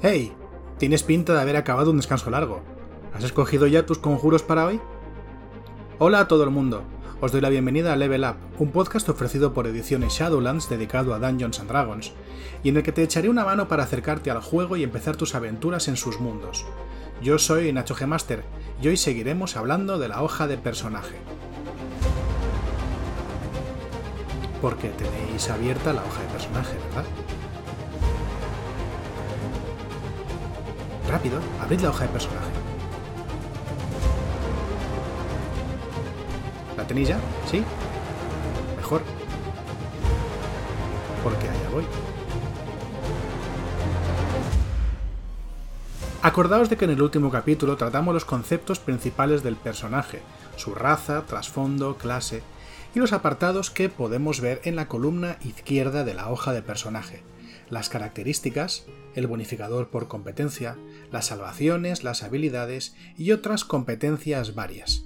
¡Hey! Tienes pinta de haber acabado un descanso largo. ¿Has escogido ya tus conjuros para hoy? Hola a todo el mundo. Os doy la bienvenida a Level Up, un podcast ofrecido por Ediciones Shadowlands dedicado a Dungeons and Dragons, y en el que te echaré una mano para acercarte al juego y empezar tus aventuras en sus mundos. Yo soy Nacho G. Master, y hoy seguiremos hablando de la hoja de personaje. Porque tenéis abierta la hoja de personaje, ¿verdad? Rápido, abrid la hoja de personaje. ¿La tenéis ya? ¿Sí? Mejor. Porque allá voy. Acordaos de que en el último capítulo tratamos los conceptos principales del personaje, su raza, trasfondo, clase, y los apartados que podemos ver en la columna izquierda de la hoja de personaje, las características, el bonificador por competencia, las salvaciones, las habilidades y otras competencias varias.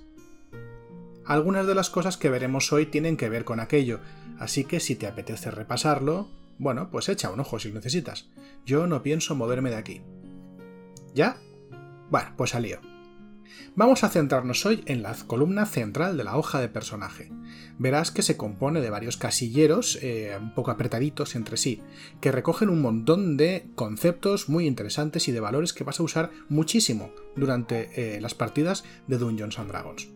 Algunas de las cosas que veremos hoy tienen que ver con aquello, así que si te apetece repasarlo, bueno, pues echa un ojo si necesitas. Yo no pienso moverme de aquí. ¿Ya? Bueno, pues lío. Vamos a centrarnos hoy en la columna central de la hoja de personaje. Verás que se compone de varios casilleros eh, un poco apretaditos entre sí, que recogen un montón de conceptos muy interesantes y de valores que vas a usar muchísimo durante eh, las partidas de Dungeons and Dragons.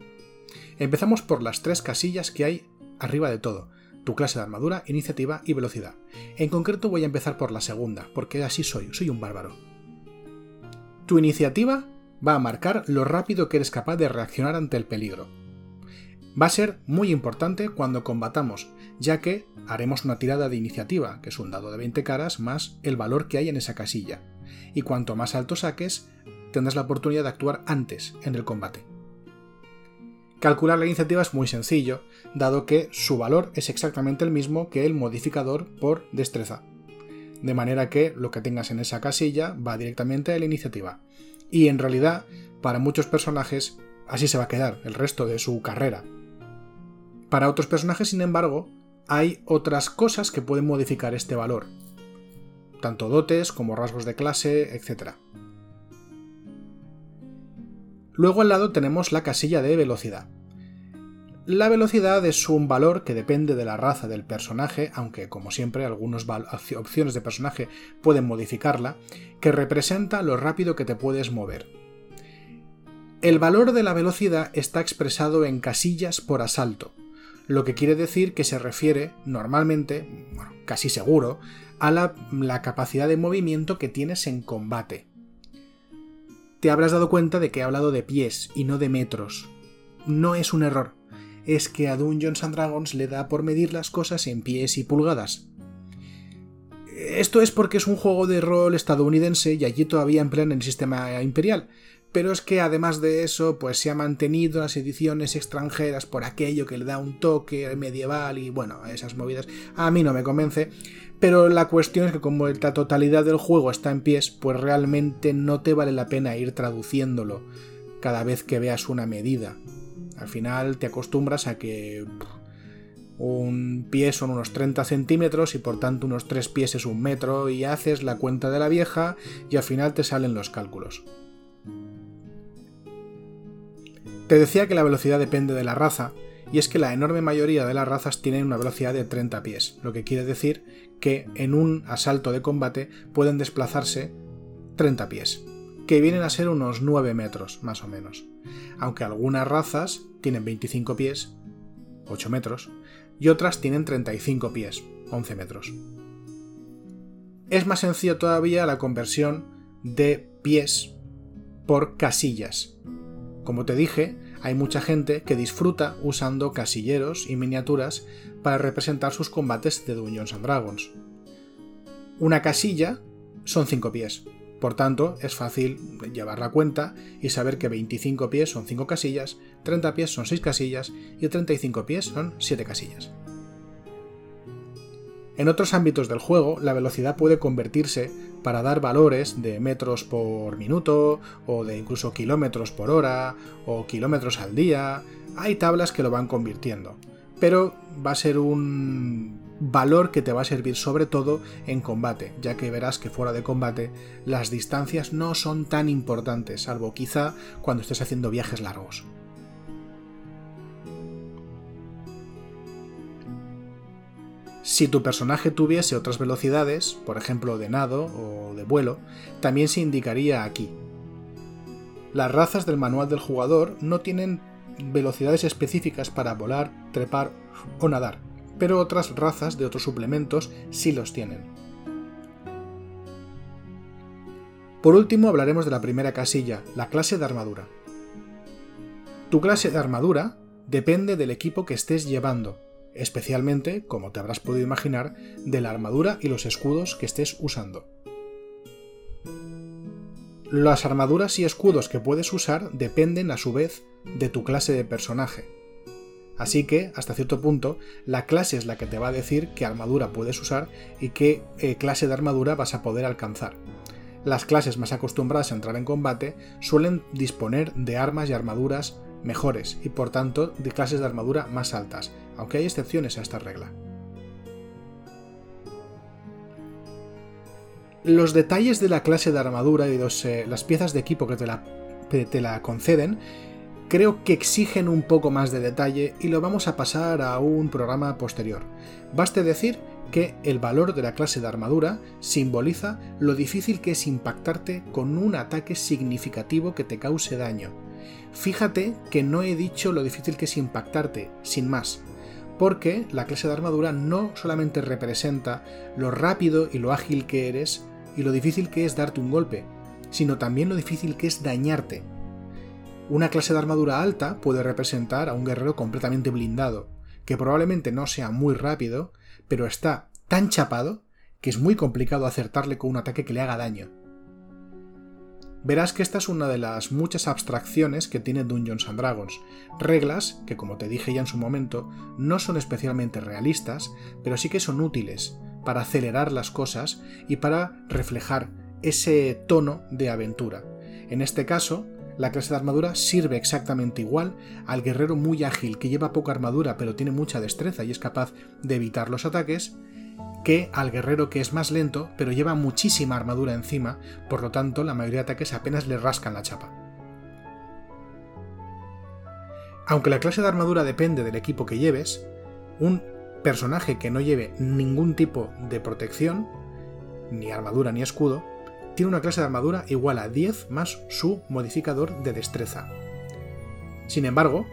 Empezamos por las tres casillas que hay arriba de todo, tu clase de armadura, iniciativa y velocidad. En concreto voy a empezar por la segunda, porque así soy, soy un bárbaro. Tu iniciativa va a marcar lo rápido que eres capaz de reaccionar ante el peligro. Va a ser muy importante cuando combatamos, ya que haremos una tirada de iniciativa, que es un dado de 20 caras más el valor que hay en esa casilla, y cuanto más alto saques, tendrás la oportunidad de actuar antes en el combate. Calcular la iniciativa es muy sencillo, dado que su valor es exactamente el mismo que el modificador por destreza. De manera que lo que tengas en esa casilla va directamente a la iniciativa. Y en realidad, para muchos personajes, así se va a quedar el resto de su carrera. Para otros personajes, sin embargo, hay otras cosas que pueden modificar este valor, tanto dotes como rasgos de clase, etc. Luego al lado tenemos la casilla de velocidad. La velocidad es un valor que depende de la raza del personaje, aunque como siempre algunas opciones de personaje pueden modificarla, que representa lo rápido que te puedes mover. El valor de la velocidad está expresado en casillas por asalto, lo que quiere decir que se refiere normalmente, bueno, casi seguro, a la, la capacidad de movimiento que tienes en combate. Te habrás dado cuenta de que he hablado de pies y no de metros. No es un error, es que a Dungeons Dragons le da por medir las cosas en pies y pulgadas. Esto es porque es un juego de rol estadounidense y allí todavía emplean el sistema imperial, pero es que además de eso, pues se ha mantenido las ediciones extranjeras por aquello que le da un toque medieval y bueno, esas movidas a mí no me convence, pero la cuestión es que como la totalidad del juego está en pies, pues realmente no te vale la pena ir traduciéndolo cada vez que veas una medida. Al final te acostumbras a que un pie son unos 30 centímetros y por tanto unos 3 pies es un metro y haces la cuenta de la vieja y al final te salen los cálculos. Te decía que la velocidad depende de la raza, y es que la enorme mayoría de las razas tienen una velocidad de 30 pies, lo que quiere decir que en un asalto de combate pueden desplazarse 30 pies que vienen a ser unos 9 metros, más o menos. Aunque algunas razas tienen 25 pies, 8 metros, y otras tienen 35 pies, 11 metros. Es más sencillo todavía la conversión de pies por casillas. Como te dije, hay mucha gente que disfruta usando casilleros y miniaturas para representar sus combates de Dungeons and Dragons. Una casilla son 5 pies, por tanto, es fácil llevar la cuenta y saber que 25 pies son 5 casillas, 30 pies son 6 casillas y 35 pies son 7 casillas. En otros ámbitos del juego, la velocidad puede convertirse para dar valores de metros por minuto, o de incluso kilómetros por hora, o kilómetros al día. Hay tablas que lo van convirtiendo. Pero va a ser un valor que te va a servir sobre todo en combate, ya que verás que fuera de combate las distancias no son tan importantes, salvo quizá cuando estés haciendo viajes largos. Si tu personaje tuviese otras velocidades, por ejemplo de nado o de vuelo, también se indicaría aquí. Las razas del manual del jugador no tienen velocidades específicas para volar, trepar o nadar, pero otras razas de otros suplementos sí los tienen. Por último hablaremos de la primera casilla, la clase de armadura. Tu clase de armadura depende del equipo que estés llevando, especialmente, como te habrás podido imaginar, de la armadura y los escudos que estés usando. Las armaduras y escudos que puedes usar dependen a su vez de tu clase de personaje. Así que, hasta cierto punto, la clase es la que te va a decir qué armadura puedes usar y qué eh, clase de armadura vas a poder alcanzar. Las clases más acostumbradas a entrar en combate suelen disponer de armas y armaduras mejores y por tanto de clases de armadura más altas, aunque hay excepciones a esta regla. Los detalles de la clase de armadura y eh, las piezas de equipo que te la, te la conceden creo que exigen un poco más de detalle y lo vamos a pasar a un programa posterior. Baste decir que el valor de la clase de armadura simboliza lo difícil que es impactarte con un ataque significativo que te cause daño. Fíjate que no he dicho lo difícil que es impactarte, sin más porque la clase de armadura no solamente representa lo rápido y lo ágil que eres y lo difícil que es darte un golpe, sino también lo difícil que es dañarte. Una clase de armadura alta puede representar a un guerrero completamente blindado, que probablemente no sea muy rápido, pero está tan chapado que es muy complicado acertarle con un ataque que le haga daño verás que esta es una de las muchas abstracciones que tiene Dungeons and Dragons, reglas que, como te dije ya en su momento, no son especialmente realistas, pero sí que son útiles para acelerar las cosas y para reflejar ese tono de aventura. En este caso, la clase de armadura sirve exactamente igual al guerrero muy ágil que lleva poca armadura pero tiene mucha destreza y es capaz de evitar los ataques, que al guerrero que es más lento, pero lleva muchísima armadura encima, por lo tanto la mayoría de ataques apenas le rascan la chapa. Aunque la clase de armadura depende del equipo que lleves, un personaje que no lleve ningún tipo de protección, ni armadura ni escudo, tiene una clase de armadura igual a 10 más su modificador de destreza. Sin embargo,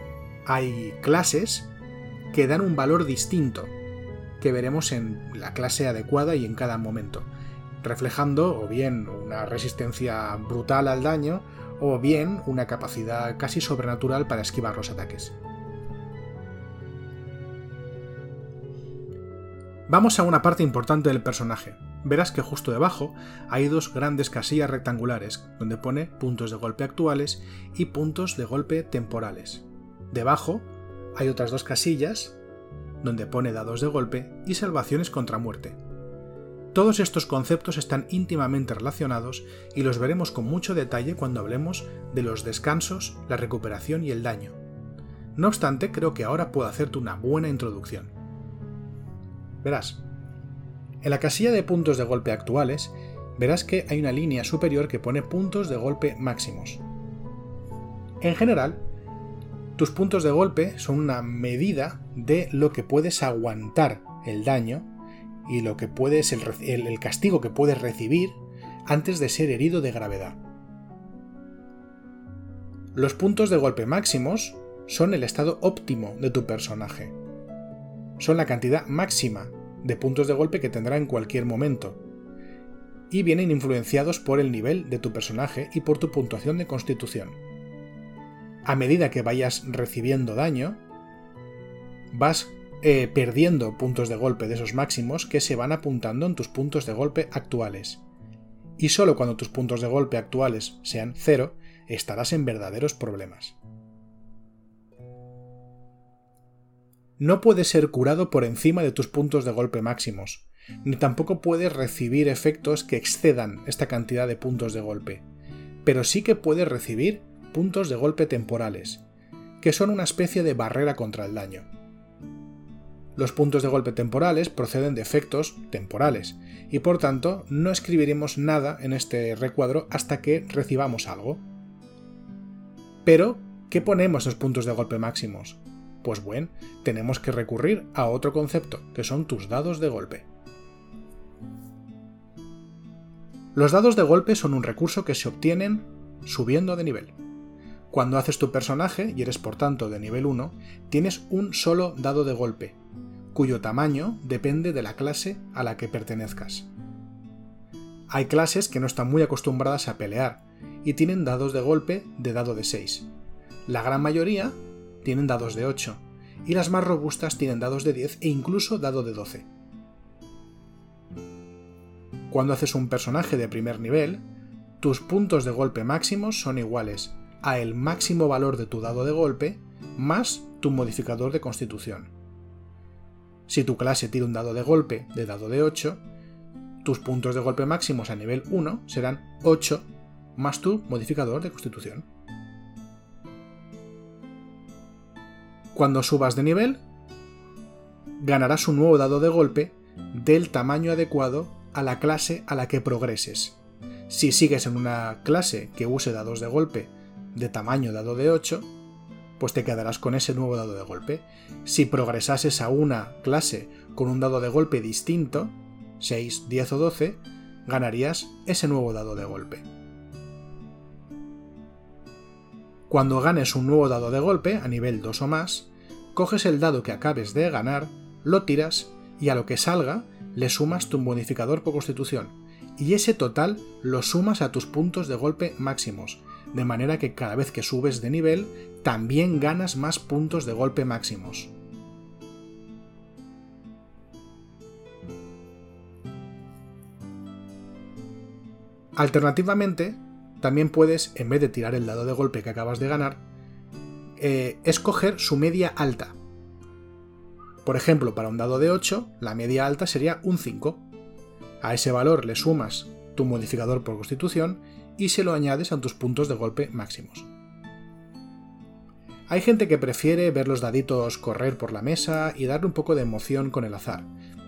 hay clases que dan un valor distinto que veremos en la clase adecuada y en cada momento, reflejando o bien una resistencia brutal al daño o bien una capacidad casi sobrenatural para esquivar los ataques. Vamos a una parte importante del personaje. Verás que justo debajo hay dos grandes casillas rectangulares donde pone puntos de golpe actuales y puntos de golpe temporales. Debajo hay otras dos casillas donde pone dados de golpe, y salvaciones contra muerte. Todos estos conceptos están íntimamente relacionados y los veremos con mucho detalle cuando hablemos de los descansos, la recuperación y el daño. No obstante, creo que ahora puedo hacerte una buena introducción. Verás, en la casilla de puntos de golpe actuales, verás que hay una línea superior que pone puntos de golpe máximos. En general, tus puntos de golpe son una medida de lo que puedes aguantar el daño y lo que puedes el, el castigo que puedes recibir antes de ser herido de gravedad. Los puntos de golpe máximos son el estado óptimo de tu personaje. Son la cantidad máxima de puntos de golpe que tendrá en cualquier momento. Y vienen influenciados por el nivel de tu personaje y por tu puntuación de constitución a medida que vayas recibiendo daño, vas eh, perdiendo puntos de golpe de esos máximos que se van apuntando en tus puntos de golpe actuales. Y solo cuando tus puntos de golpe actuales sean cero, estarás en verdaderos problemas. No puedes ser curado por encima de tus puntos de golpe máximos, ni tampoco puedes recibir efectos que excedan esta cantidad de puntos de golpe, pero sí que puedes recibir puntos de golpe temporales, que son una especie de barrera contra el daño. Los puntos de golpe temporales proceden de efectos temporales y por tanto no escribiremos nada en este recuadro hasta que recibamos algo. Pero, ¿qué ponemos en los puntos de golpe máximos? Pues bueno, tenemos que recurrir a otro concepto, que son tus dados de golpe. Los dados de golpe son un recurso que se obtienen subiendo de nivel. Cuando haces tu personaje y eres por tanto de nivel 1, tienes un solo dado de golpe, cuyo tamaño depende de la clase a la que pertenezcas. Hay clases que no están muy acostumbradas a pelear y tienen dados de golpe de dado de 6. La gran mayoría tienen dados de 8 y las más robustas tienen dados de 10 e incluso dado de 12. Cuando haces un personaje de primer nivel, tus puntos de golpe máximos son iguales a el máximo valor de tu dado de golpe más tu modificador de constitución. Si tu clase tira un dado de golpe de dado de 8, tus puntos de golpe máximos a nivel 1 serán 8 más tu modificador de constitución. Cuando subas de nivel, ganarás un nuevo dado de golpe del tamaño adecuado a la clase a la que progreses. Si sigues en una clase que use dados de golpe de tamaño dado de 8, pues te quedarás con ese nuevo dado de golpe. Si progresases a una clase con un dado de golpe distinto, 6, 10 o 12, ganarías ese nuevo dado de golpe. Cuando ganes un nuevo dado de golpe a nivel 2 o más, coges el dado que acabes de ganar, lo tiras y a lo que salga le sumas tu modificador por constitución, y ese total lo sumas a tus puntos de golpe máximos, de manera que cada vez que subes de nivel, también ganas más puntos de golpe máximos. Alternativamente, también puedes, en vez de tirar el dado de golpe que acabas de ganar, eh, escoger su media alta, por ejemplo, para un dado de 8, la media alta sería un 5. A ese valor le sumas tu modificador por constitución y se lo añades a tus puntos de golpe máximos. Hay gente que prefiere ver los daditos correr por la mesa y darle un poco de emoción con el azar.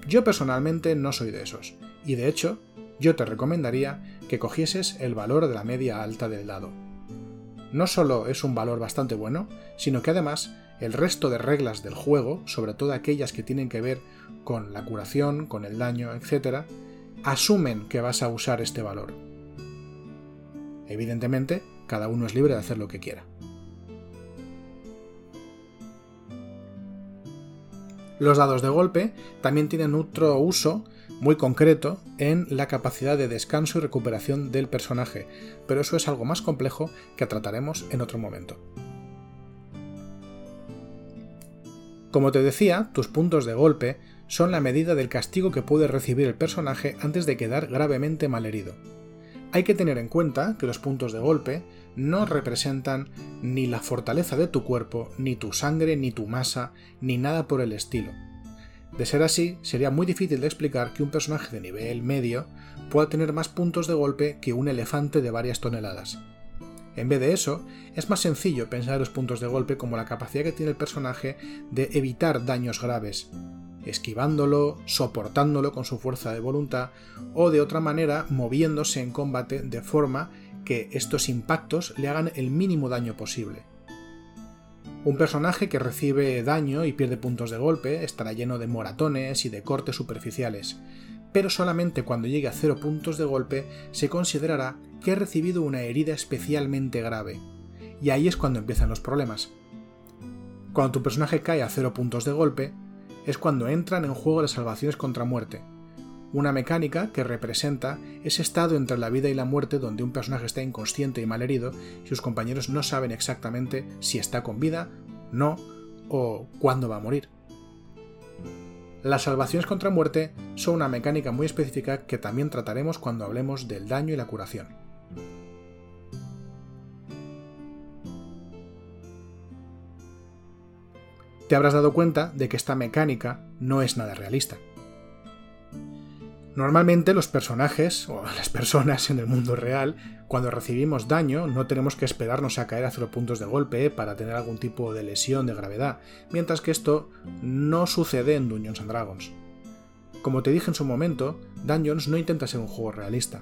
Yo personalmente no soy de esos, y de hecho, yo te recomendaría que cogieses el valor de la media alta del dado. No solo es un valor bastante bueno, sino que además el resto de reglas del juego, sobre todo aquellas que tienen que ver con la curación, con el daño, etc., asumen que vas a usar este valor. Evidentemente, cada uno es libre de hacer lo que quiera. Los dados de golpe también tienen otro uso muy concreto en la capacidad de descanso y recuperación del personaje, pero eso es algo más complejo que trataremos en otro momento. Como te decía, tus puntos de golpe son la medida del castigo que puede recibir el personaje antes de quedar gravemente malherido. Hay que tener en cuenta que los puntos de golpe no representan ni la fortaleza de tu cuerpo, ni tu sangre, ni tu masa, ni nada por el estilo. De ser así, sería muy difícil de explicar que un personaje de nivel medio pueda tener más puntos de golpe que un elefante de varias toneladas. En vez de eso, es más sencillo pensar los puntos de golpe como la capacidad que tiene el personaje de evitar daños graves, esquivándolo, soportándolo con su fuerza de voluntad o de otra manera moviéndose en combate de forma que estos impactos le hagan el mínimo daño posible. Un personaje que recibe daño y pierde puntos de golpe estará lleno de moratones y de cortes superficiales, pero solamente cuando llegue a cero puntos de golpe se considerará que ha recibido una herida especialmente grave. Y ahí es cuando empiezan los problemas. Cuando tu personaje cae a cero puntos de golpe, es cuando entran en juego las salvaciones contra muerte, una mecánica que representa ese estado entre la vida y la muerte donde un personaje está inconsciente y malherido y sus compañeros no saben exactamente si está con vida, no o cuándo va a morir. Las salvaciones contra muerte son una mecánica muy específica que también trataremos cuando hablemos del daño y la curación. Te habrás dado cuenta de que esta mecánica no es nada realista. Normalmente los personajes o las personas en el mundo real, cuando recibimos daño, no tenemos que esperarnos a caer a cero puntos de golpe para tener algún tipo de lesión de gravedad, mientras que esto no sucede en Dungeons and Dragons. Como te dije en su momento, Dungeons no intenta ser un juego realista.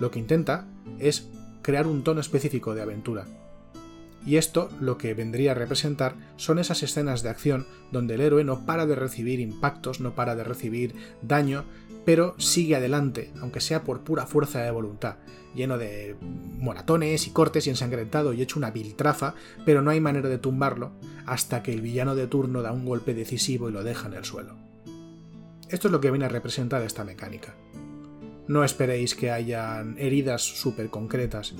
Lo que intenta es crear un tono específico de aventura. Y esto lo que vendría a representar son esas escenas de acción donde el héroe no para de recibir impactos, no para de recibir daño, pero sigue adelante, aunque sea por pura fuerza de voluntad, lleno de moratones y cortes y ensangrentado y hecho una viltrafa, pero no hay manera de tumbarlo hasta que el villano de turno da un golpe decisivo y lo deja en el suelo. Esto es lo que viene a representar esta mecánica. No esperéis que hayan heridas súper concretas.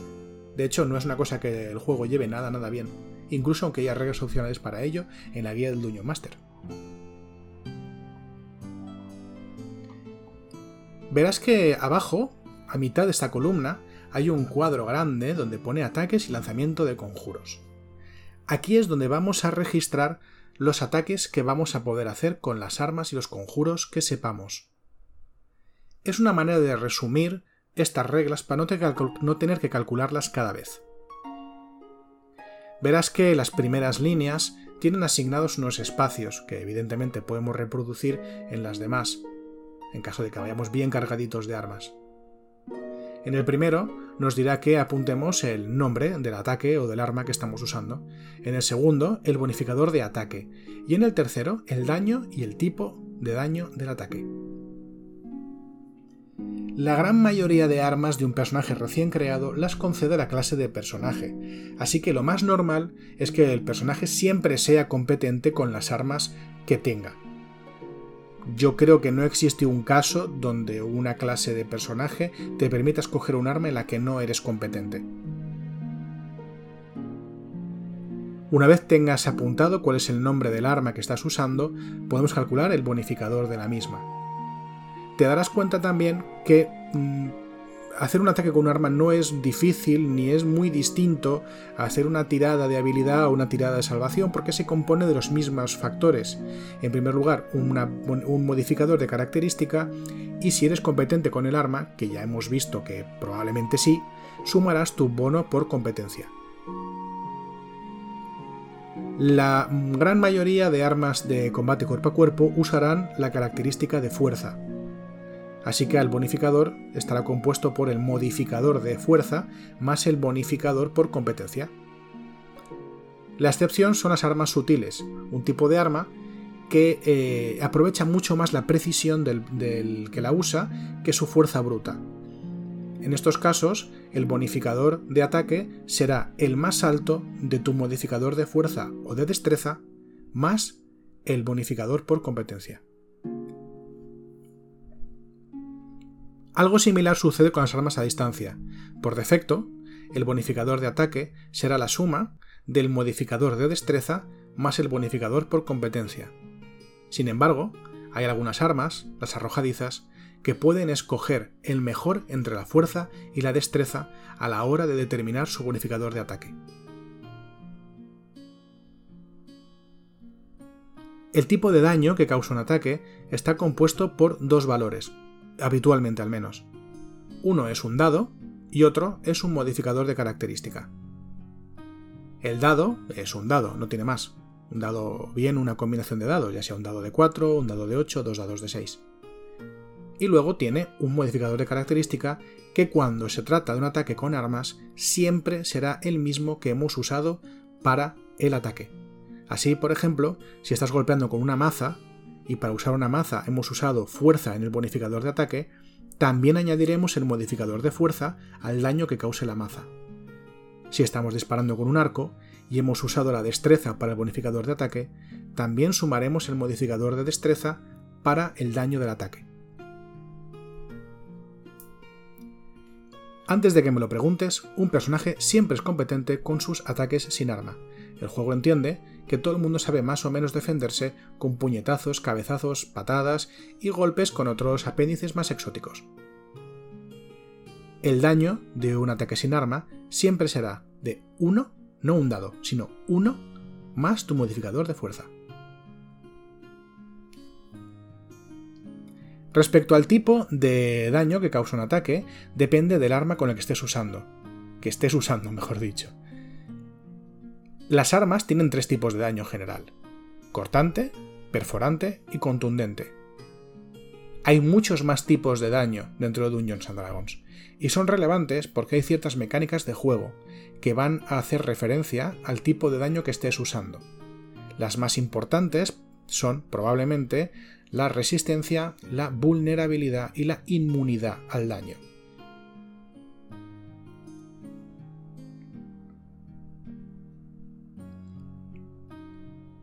De hecho, no es una cosa que el juego lleve nada, nada bien, incluso aunque haya reglas opcionales para ello en la guía del Dungeon Master. verás que abajo, a mitad de esta columna, hay un cuadro grande donde pone ataques y lanzamiento de conjuros. Aquí es donde vamos a registrar los ataques que vamos a poder hacer con las armas y los conjuros que sepamos. Es una manera de resumir estas reglas para no tener que calcularlas cada vez. Verás que las primeras líneas tienen asignados unos espacios que evidentemente podemos reproducir en las demás, en caso de que vayamos bien cargaditos de armas. En el primero nos dirá que apuntemos el nombre del ataque o del arma que estamos usando. En el segundo, el bonificador de ataque. Y en el tercero, el daño y el tipo de daño del ataque. La gran mayoría de armas de un personaje recién creado las concede la clase de personaje, así que lo más normal es que el personaje siempre sea competente con las armas que tenga, yo creo que no existe un caso donde una clase de personaje te permita escoger un arma en la que no eres competente. Una vez tengas apuntado cuál es el nombre del arma que estás usando, podemos calcular el bonificador de la misma. Te darás cuenta también que mm, hacer un ataque con un arma no es difícil ni es muy distinto a hacer una tirada de habilidad o una tirada de salvación porque se compone de los mismos factores. En primer lugar, un modificador de característica y si eres competente con el arma, que ya hemos visto que probablemente sí, sumarás tu bono por competencia. La gran mayoría de armas de combate cuerpo a cuerpo usarán la característica de fuerza, Así que el bonificador estará compuesto por el modificador de fuerza más el bonificador por competencia. La excepción son las armas sutiles, un tipo de arma que eh, aprovecha mucho más la precisión del, del que la usa que su fuerza bruta. En estos casos, el bonificador de ataque será el más alto de tu modificador de fuerza o de destreza más el bonificador por competencia. Algo similar sucede con las armas a distancia. Por defecto, el bonificador de ataque será la suma del modificador de destreza más el bonificador por competencia. Sin embargo, hay algunas armas, las arrojadizas, que pueden escoger el mejor entre la fuerza y la destreza a la hora de determinar su bonificador de ataque. El tipo de daño que causa un ataque está compuesto por dos valores, habitualmente al menos. Uno es un dado y otro es un modificador de característica. El dado es un dado, no tiene más. Un dado bien una combinación de dados, ya sea un dado de 4, un dado de 8, dos dados de 6. Y luego tiene un modificador de característica que cuando se trata de un ataque con armas siempre será el mismo que hemos usado para el ataque. Así, por ejemplo, si estás golpeando con una maza, y para usar una maza hemos usado fuerza en el bonificador de ataque, también añadiremos el modificador de fuerza al daño que cause la maza. Si estamos disparando con un arco y hemos usado la destreza para el bonificador de ataque, también sumaremos el modificador de destreza para el daño del ataque. Antes de que me lo preguntes, un personaje siempre es competente con sus ataques sin arma. El juego entiende que todo el mundo sabe más o menos defenderse con puñetazos, cabezazos, patadas y golpes con otros apéndices más exóticos. El daño de un ataque sin arma siempre será de 1, no un dado, sino 1 más tu modificador de fuerza. Respecto al tipo de daño que causa un ataque, depende del arma con el que estés usando. Que estés usando, mejor dicho. Las armas tienen tres tipos de daño general. Cortante, perforante y contundente. Hay muchos más tipos de daño dentro de Dungeons and Dragons, y son relevantes porque hay ciertas mecánicas de juego que van a hacer referencia al tipo de daño que estés usando. Las más importantes son probablemente la resistencia, la vulnerabilidad y la inmunidad al daño.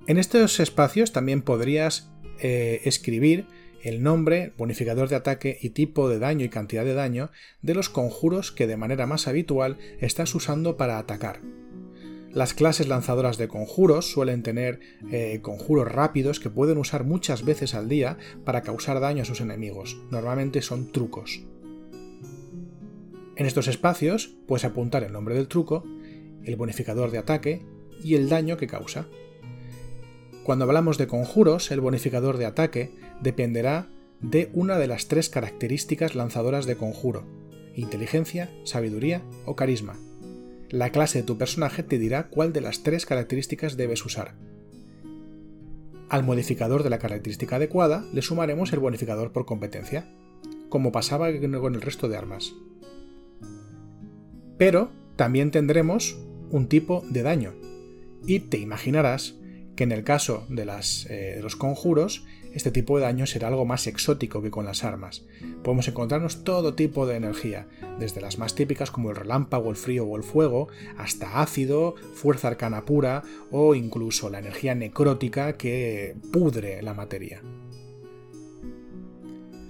En estos espacios también podrías eh, escribir el nombre, bonificador de ataque y tipo de daño y cantidad de daño de los conjuros que de manera más habitual estás usando para atacar. Las clases lanzadoras de conjuros suelen tener eh, conjuros rápidos que pueden usar muchas veces al día para causar daño a sus enemigos. Normalmente son trucos. En estos espacios puedes apuntar el nombre del truco, el bonificador de ataque y el daño que causa. Cuando hablamos de conjuros, el bonificador de ataque dependerá de una de las tres características lanzadoras de conjuro, inteligencia, sabiduría o carisma. La clase de tu personaje te dirá cuál de las tres características debes usar. Al modificador de la característica adecuada le sumaremos el bonificador por competencia, como pasaba con el resto de armas. Pero también tendremos un tipo de daño, y te imaginarás que en el caso de, eh, los conjuros, este tipo de daño será algo más exótico que con las armas. Podemos encontrarnos todo tipo de energía, desde las más típicas como el relámpago, el frío o el fuego, hasta ácido, fuerza arcana pura o incluso la energía necrótica que pudre la materia.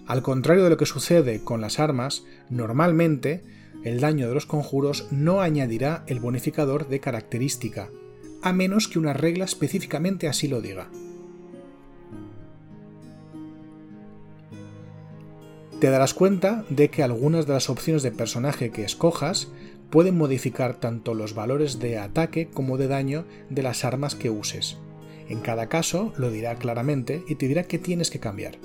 Al contrario de lo que sucede con las armas, normalmente el daño de los conjuros no añadirá el bonificador de característica, a menos que una regla específicamente así lo diga. Te darás cuenta de que algunas de las opciones de personaje que escojas pueden modificar tanto los valores de ataque como de daño de las armas que uses. En cada caso lo dirá claramente y te dirá qué tienes que cambiar.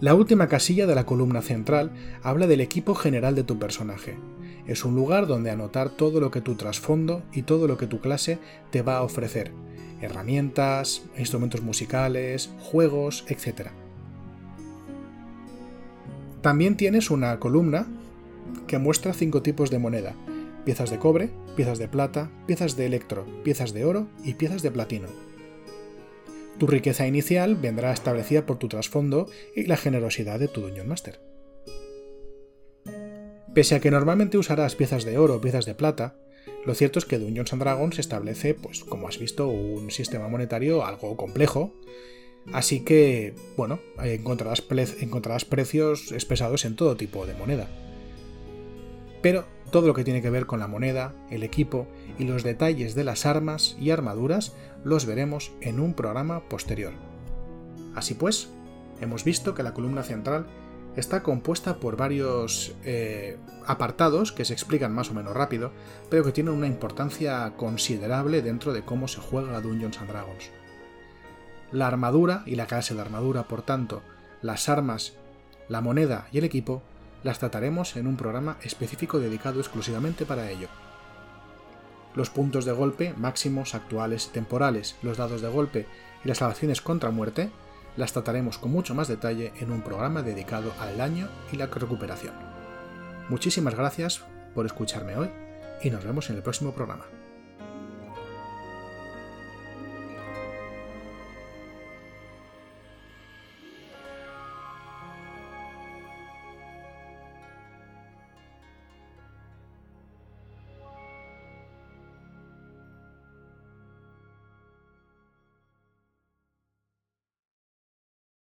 La última casilla de la columna central habla del equipo general de tu personaje. Es un lugar donde anotar todo lo que tu trasfondo y todo lo que tu clase te va a ofrecer. Herramientas, instrumentos musicales, juegos, etc. También tienes una columna que muestra cinco tipos de moneda. Piezas de cobre, piezas de plata, piezas de electro, piezas de oro y piezas de platino. Tu riqueza inicial vendrá establecida por tu trasfondo y la generosidad de tu Dungeon Master. Pese a que normalmente usarás piezas de oro o piezas de plata, lo cierto es que Dungeons and Dragons establece, pues como has visto, un sistema monetario algo complejo, así que, bueno, encontrarás, encontrarás precios expresados en todo tipo de moneda. Pero todo lo que tiene que ver con la moneda, el equipo y los detalles de las armas y armaduras los veremos en un programa posterior. Así pues, hemos visto que la columna central está compuesta por varios eh, apartados que se explican más o menos rápido, pero que tienen una importancia considerable dentro de cómo se juega a Dungeons and Dragons. La armadura y la clase de armadura, por tanto, las armas, la moneda y el equipo las trataremos en un programa específico dedicado exclusivamente para ello. Los puntos de golpe máximos, actuales, temporales, los dados de golpe y las salvaciones contra muerte las trataremos con mucho más detalle en un programa dedicado al daño y la recuperación. Muchísimas gracias por escucharme hoy y nos vemos en el próximo programa.